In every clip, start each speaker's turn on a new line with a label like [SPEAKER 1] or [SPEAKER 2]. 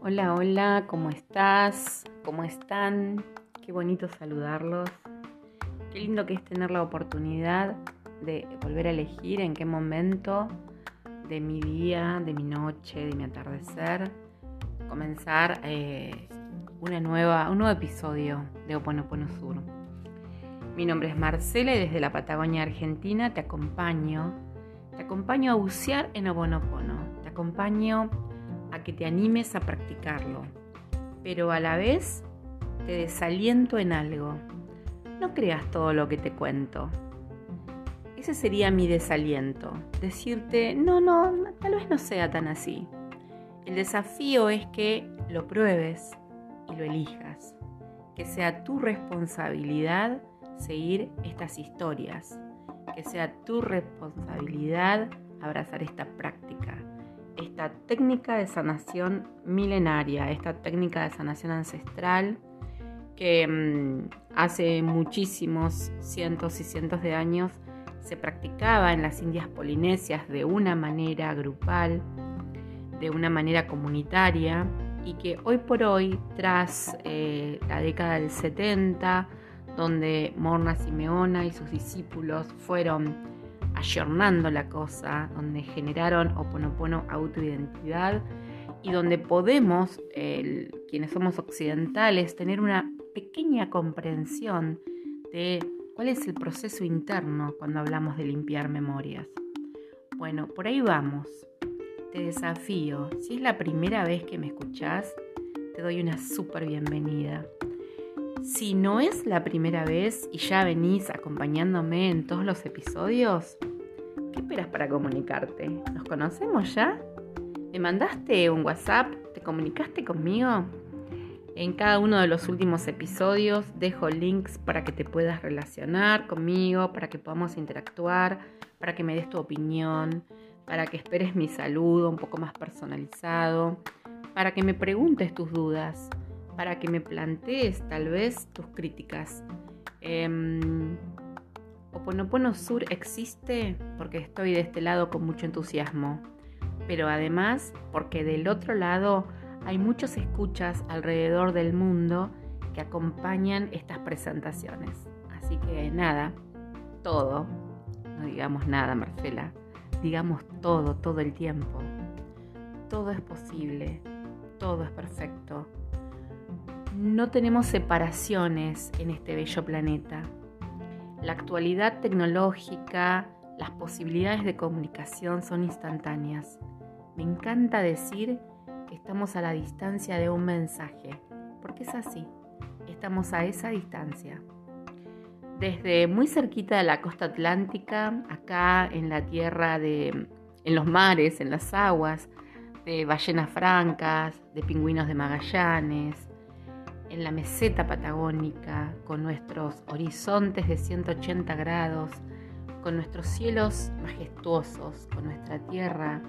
[SPEAKER 1] Hola, hola, ¿cómo estás? ¿Cómo están? Qué bonito saludarlos. Qué lindo que es tener la oportunidad de volver a elegir en qué momento de mi día, de mi noche, de mi atardecer, comenzar eh, una nueva, un nuevo episodio de Oponopono Sur. Mi nombre es Marcela y desde la Patagonia Argentina te acompaño. Te acompaño a bucear en Oponopono. Te acompaño a que te animes a practicarlo. Pero a la vez te desaliento en algo. No creas todo lo que te cuento. Ese sería mi desaliento. Decirte, no, no, tal vez no sea tan así. El desafío es que lo pruebes y lo elijas. Que sea tu responsabilidad seguir estas historias. Que sea tu responsabilidad abrazar esta práctica. Esta técnica de sanación milenaria, esta técnica de sanación ancestral que mm, hace muchísimos cientos y cientos de años se practicaba en las Indias Polinesias de una manera grupal, de una manera comunitaria y que hoy por hoy, tras eh, la década del 70, donde Morna Simeona y sus discípulos fueron ayornando la cosa, donde generaron Oponopono autoidentidad y donde podemos, quienes somos occidentales, tener una pequeña comprensión de ¿Cuál es el proceso interno cuando hablamos de limpiar memorias? Bueno, por ahí vamos. Te desafío. Si es la primera vez que me escuchás, te doy una súper bienvenida. Si no es la primera vez y ya venís acompañándome en todos los episodios, ¿qué esperas para comunicarte? ¿Nos conocemos ya? ¿Me mandaste un WhatsApp? ¿Te comunicaste conmigo? En cada uno de los últimos episodios dejo links para que te puedas relacionar conmigo, para que podamos interactuar, para que me des tu opinión, para que esperes mi saludo un poco más personalizado, para que me preguntes tus dudas, para que me plantees tal vez tus críticas. Eh, Oponopono Sur existe porque estoy de este lado con mucho entusiasmo, pero además porque del otro lado hay muchos escuchas alrededor del mundo que acompañan estas presentaciones. Así que nada, todo, no digamos nada, Marcela, digamos todo, todo el tiempo. Todo es posible, todo es perfecto. No tenemos separaciones en este bello planeta. La actualidad tecnológica, las posibilidades de comunicación son instantáneas. Me encanta decir estamos a la distancia de un mensaje, porque es así, estamos a esa distancia. Desde muy cerquita de la costa atlántica, acá en la tierra de, en los mares, en las aguas, de ballenas francas, de pingüinos de Magallanes, en la meseta patagónica, con nuestros horizontes de 180 grados, con nuestros cielos majestuosos, con nuestra tierra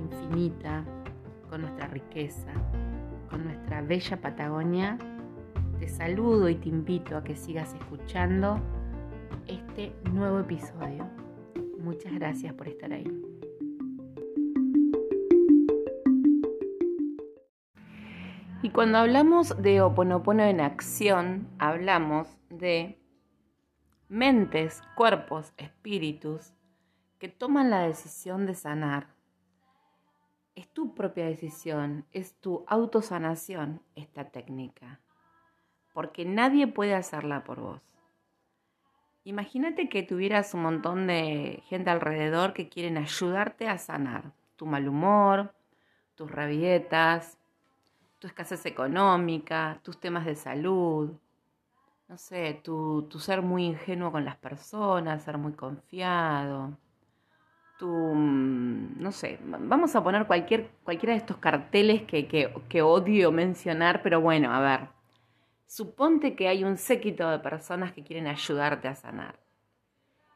[SPEAKER 1] infinita, con nuestra riqueza, con nuestra bella Patagonia, te saludo y te invito a que sigas escuchando este nuevo episodio. Muchas gracias por estar ahí. Y cuando hablamos de Oponopono en acción, hablamos de mentes, cuerpos, espíritus que toman la decisión de sanar es tu propia decisión, es tu autosanación esta técnica, porque nadie puede hacerla por vos. Imagínate que tuvieras un montón de gente alrededor que quieren ayudarte a sanar tu mal humor, tus rabietas, tu escasez económica, tus temas de salud, no sé, tu, tu ser muy ingenuo con las personas, ser muy confiado, Mm, no sé, vamos a poner cualquier, cualquiera de estos carteles que, que, odio mencionar, pero bueno, a ver, suponte que hay un séquito de personas que quieren ayudarte a sanar.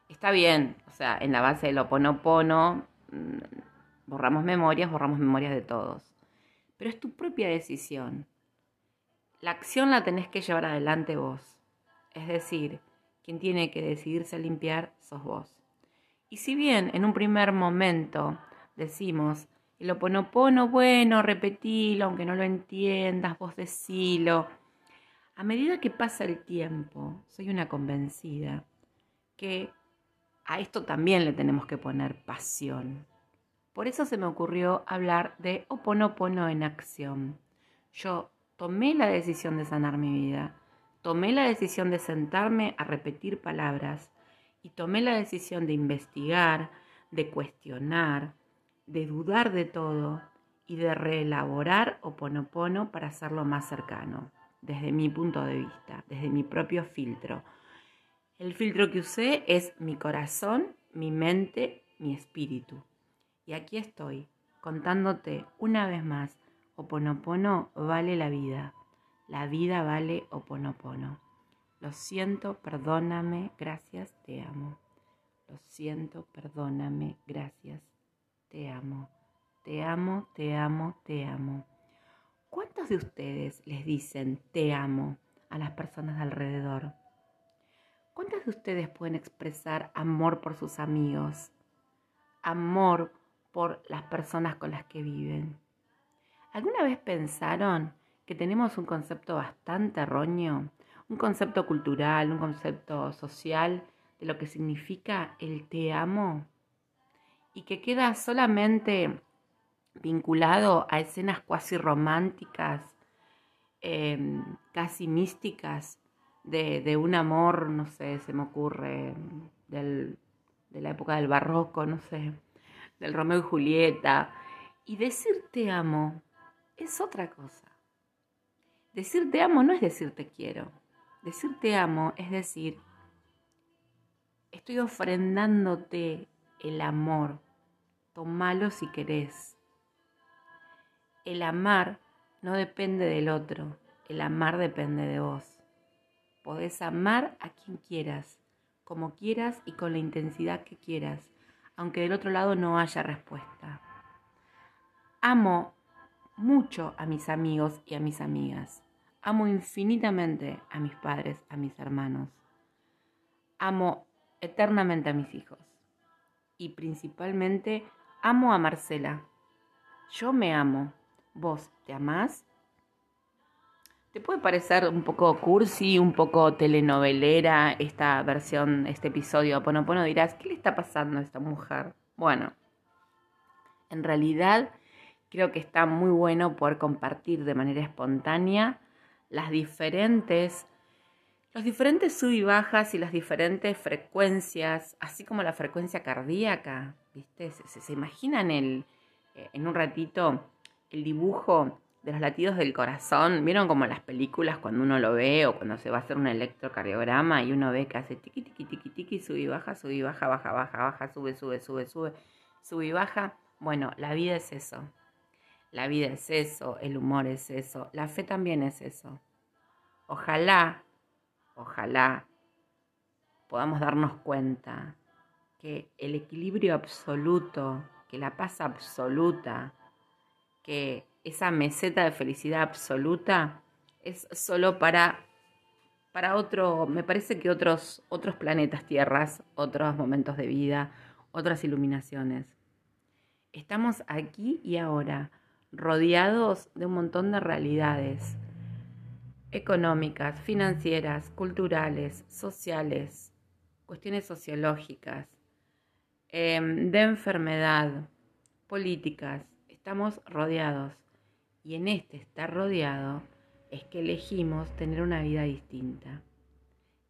[SPEAKER 1] Está bien, o sea, en la base del oponopono, mm, borramos memorias, borramos memorias de todos. Pero es tu propia decisión. La acción la tenés que llevar adelante vos. Es decir, quien tiene que decidirse a limpiar sos vos. Y si bien en un primer momento decimos, el oponopono, bueno, repetilo, aunque no lo entiendas, vos decilo. A medida que pasa el tiempo, soy una convencida que a esto también le tenemos que poner pasión. Por eso se me ocurrió hablar de oponopono en acción. Yo tomé la decisión de sanar mi vida, tomé la decisión de sentarme a repetir palabras y tomé la decisión de investigar, de cuestionar, de dudar de todo y de reelaborar Oponopono para hacerlo más cercano, desde mi punto de vista, desde mi propio filtro. El filtro que usé es mi corazón, mi mente, mi espíritu. Y aquí estoy, contándote una vez más, Oponopono vale la vida. La vida vale Oponopono. Lo siento, perdóname, gracias, te amo. Lo siento, perdóname, gracias, te amo, te amo, te amo, te amo. ¿Cuántos de ustedes les dicen te amo a las personas alrededor? ¿Cuántos de ustedes pueden expresar amor por sus amigos? Amor por las personas con las que viven. ¿Alguna vez pensaron que tenemos un concepto bastante erróneo, un concepto cultural, un concepto social de lo que significa el te amo? y que queda solamente vinculado a escenas cuasi románticas, em, casi místicas, de, un amor, no sé, se me ocurre, de la época del barroco, no sé, del Romeo y Julieta. Y decir te amo es otra cosa. Decir te amo no es decir te quiero. Decir te amo es decir, estoy ofrendándote el amor Tomalo si querés. El amar no depende del otro, el amar depende de vos. Podés amar a quien quieras, como quieras y con la intensidad que quieras, aunque del otro lado no haya respuesta. Amo mucho a mis amigos y a mis amigas. Amo infinitamente a mis padres, a mis hermanos. Amo eternamente a mis hijos. Y principalmente Amo a Marcela. Yo me amo. ¿Vos te amás? ¿Te puede parecer un poco cursi, un poco telenovelera esta versión, este episodio? Bueno, bueno, dirás, ¿qué le está pasando a esta mujer? Bueno, en realidad creo que está muy bueno poder compartir de manera espontánea las diferentes, los diferentes sub y bajas y las diferentes frecuencias, así como la frecuencia cardíaca se, imaginan el, eh, en un ratito el dibujo de los latidos del corazón. ¿Vieron como las películas cuando uno lo ve o cuando se va a hacer un electrocardiograma y uno ve que hace tiqui, tiqui, tiqui, tiqui, sube y baja, sube y baja, baja, baja, baja, sube, sube, sube, sube, sube y baja? Bueno, la vida es eso. La vida es eso, el humor es eso, la fe también es eso. Ojalá, ojalá podamos darnos cuenta que el equilibrio absoluto, que la paz absoluta, que esa meseta de felicidad absoluta es solo para, para otro, me parece que otros, otros planetas, tierras, otros momentos de vida, otras iluminaciones. Estamos aquí y ahora, rodeados de un montón de realidades económicas, financieras, culturales, sociales, cuestiones sociológicas, Em, de enfermedad, políticas, estamos rodeados. Y en este estar rodeado es que elegimos tener una vida distinta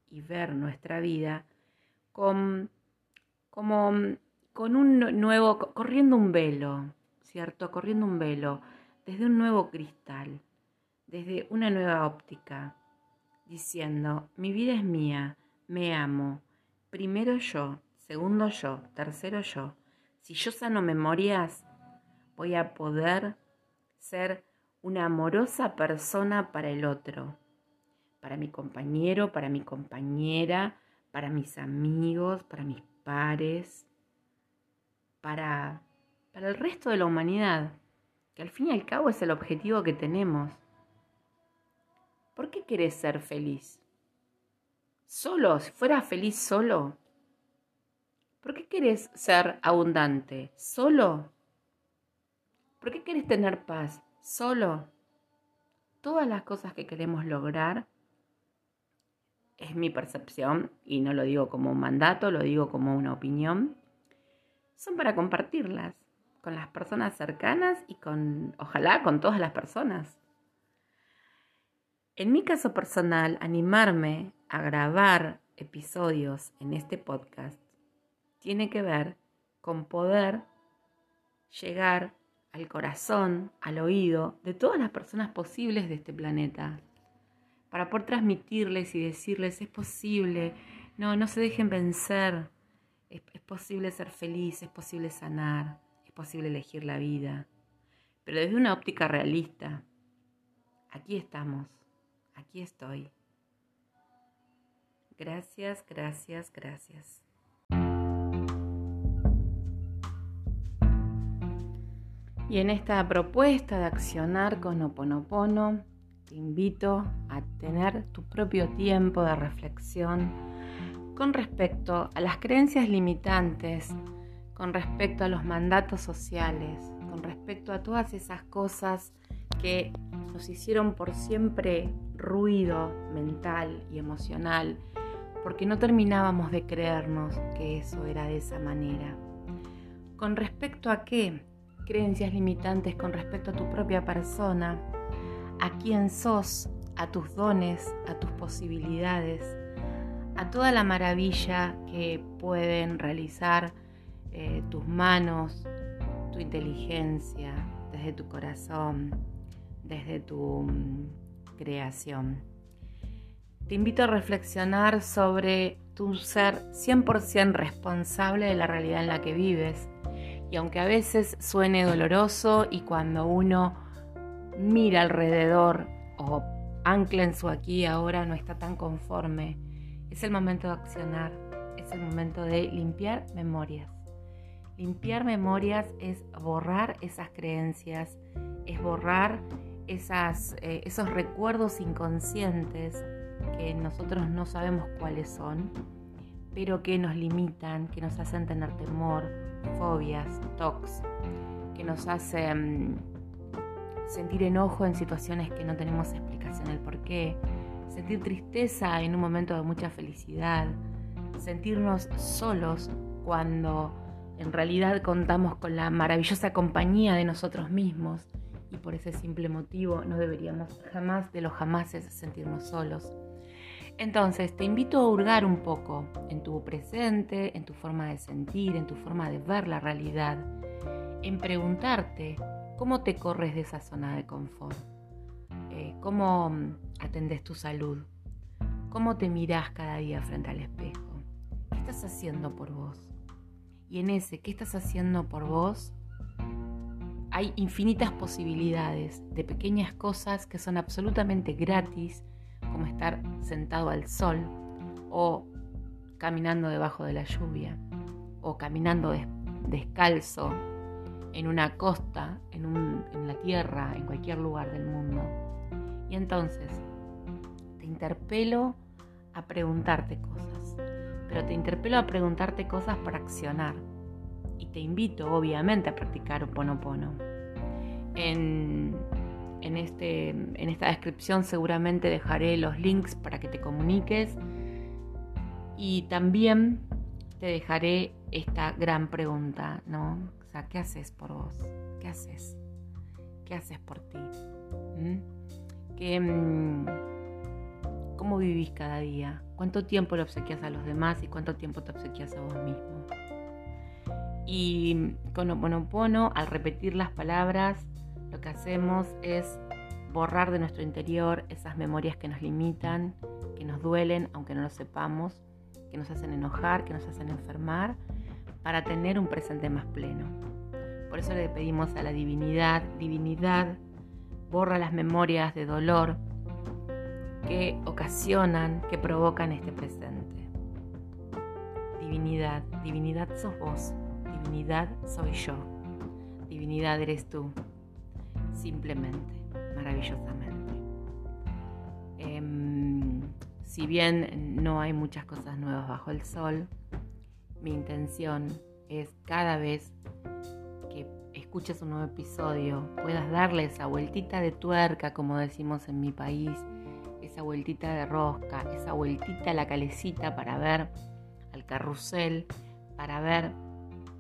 [SPEAKER 1] y ver nuestra vida con, como con un nuevo, corriendo un velo, ¿cierto? Corriendo un velo desde un nuevo cristal, desde una nueva óptica, diciendo, mi vida es mía, me amo, primero yo, Segundo yo, tercero yo. Si yo sano memorias, voy a poder ser una amorosa persona para el otro, para mi compañero, para mi compañera, para mis amigos, para mis pares, para, para el resto de la humanidad, que al fin y al cabo es el objetivo que tenemos. ¿Por qué querés ser feliz? ¿Solo? Si fuera feliz solo, ¿Por qué querés ser abundante? ¿Solo? ¿Por qué querés tener paz? ¿Solo? Todas las cosas que queremos lograr, es mi percepción, y no lo digo como un mandato, lo digo como una opinión, son para compartirlas con las personas cercanas y con, ojalá, con todas las personas. En mi caso personal, animarme a grabar episodios en este podcast tiene que ver con poder llegar al corazón, al oído de todas las personas posibles de este planeta, para poder transmitirles y decirles es posible, no, no se dejen vencer, es, es posible ser feliz, es posible sanar, es posible elegir la vida, pero desde una óptica realista. Aquí estamos, aquí estoy. Gracias, gracias, gracias. Y en esta propuesta de accionar con Oponopono, te invito a tener tu propio tiempo de reflexión con respecto a las creencias limitantes, con respecto a los mandatos sociales, con respecto a todas esas cosas que nos hicieron por siempre ruido mental y emocional, porque no terminábamos de creernos que eso era de esa manera. ¿Con respecto a qué? Creencias limitantes con respecto a tu propia persona, a quién sos, a tus dones, a tus posibilidades, a toda la maravilla que pueden realizar eh, tus manos, tu inteligencia, desde tu corazón, desde tu mm, creación. Te invito a reflexionar sobre tu ser 100% responsable de la realidad en la que vives. Y aunque a veces suene doloroso y cuando uno mira alrededor o ancla en su aquí ahora no está tan conforme, es el momento de accionar, es el momento de limpiar memorias. Limpiar memorias es borrar esas creencias, es borrar esas, eh, esos recuerdos inconscientes que nosotros no sabemos cuáles son, pero que nos limitan, que nos hacen tener temor, fobias, tocs, que nos hacen sentir enojo en situaciones que no tenemos explicación el por qué, sentir tristeza en un momento de mucha felicidad, sentirnos solos cuando en realidad contamos con la maravillosa compañía de nosotros mismos y por ese simple motivo no deberíamos jamás de los jamases sentirnos solos. Entonces te invito a hurgar un poco en tu presente, en tu forma de sentir, en tu forma de ver la realidad, en preguntarte cómo te corres de esa zona de confort, eh, cómo atendes tu salud, cómo te miras cada día frente al espejo, qué estás haciendo por vos. Y en ese qué estás haciendo por vos, hay infinitas posibilidades de pequeñas cosas que son absolutamente gratis, como estar sentado al sol o caminando debajo de la lluvia o caminando descalzo en una costa, en, en la tierra, en cualquier lugar del mundo. Y entonces te interpelo a preguntarte cosas, pero te interpelo a preguntarte cosas para accionar. Y te invito, obviamente, a practicar un ponopono. En en, este, en esta descripción seguramente dejaré los links para que te comuniques y también te dejaré esta gran pregunta, ¿no? O sea, ¿qué haces por vos? ¿Qué haces? ¿Qué haces por ti? ¿Mm? ¿Qué, mm, ¿Cómo vivís cada día? ¿Cuánto tiempo le obsequias a los demás y cuánto tiempo te obsequias a vos mismo? Y con Oponopono, al repetir las palabras, lo que hacemos es borrar de nuestro interior esas memorias que nos limitan, que nos duelen, aunque no lo sepamos, que nos hacen enojar, que nos hacen enfermar, para tener un presente más pleno. Por eso le pedimos a la divinidad, divinidad, borra las memorias de dolor que ocasionan, que provocan este presente. Divinidad, divinidad sos vos, divinidad soy yo, divinidad eres tú simplemente, maravillosamente. Em, si bien no hay muchas cosas nuevas bajo el sol, mi intención es cada vez que escuches un nuevo episodio puedas darle esa vueltita de tuerca, como decimos en mi país, esa vueltita de rosca, esa vueltita a la calecita para ver al carrusel, para ver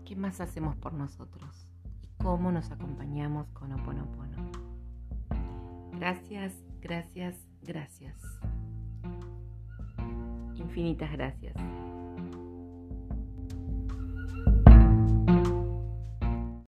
[SPEAKER 1] qué más hacemos por nosotros y cómo nos acompañamos con Oponopono. Gracias, gracias, gracias. Infinitas gracias.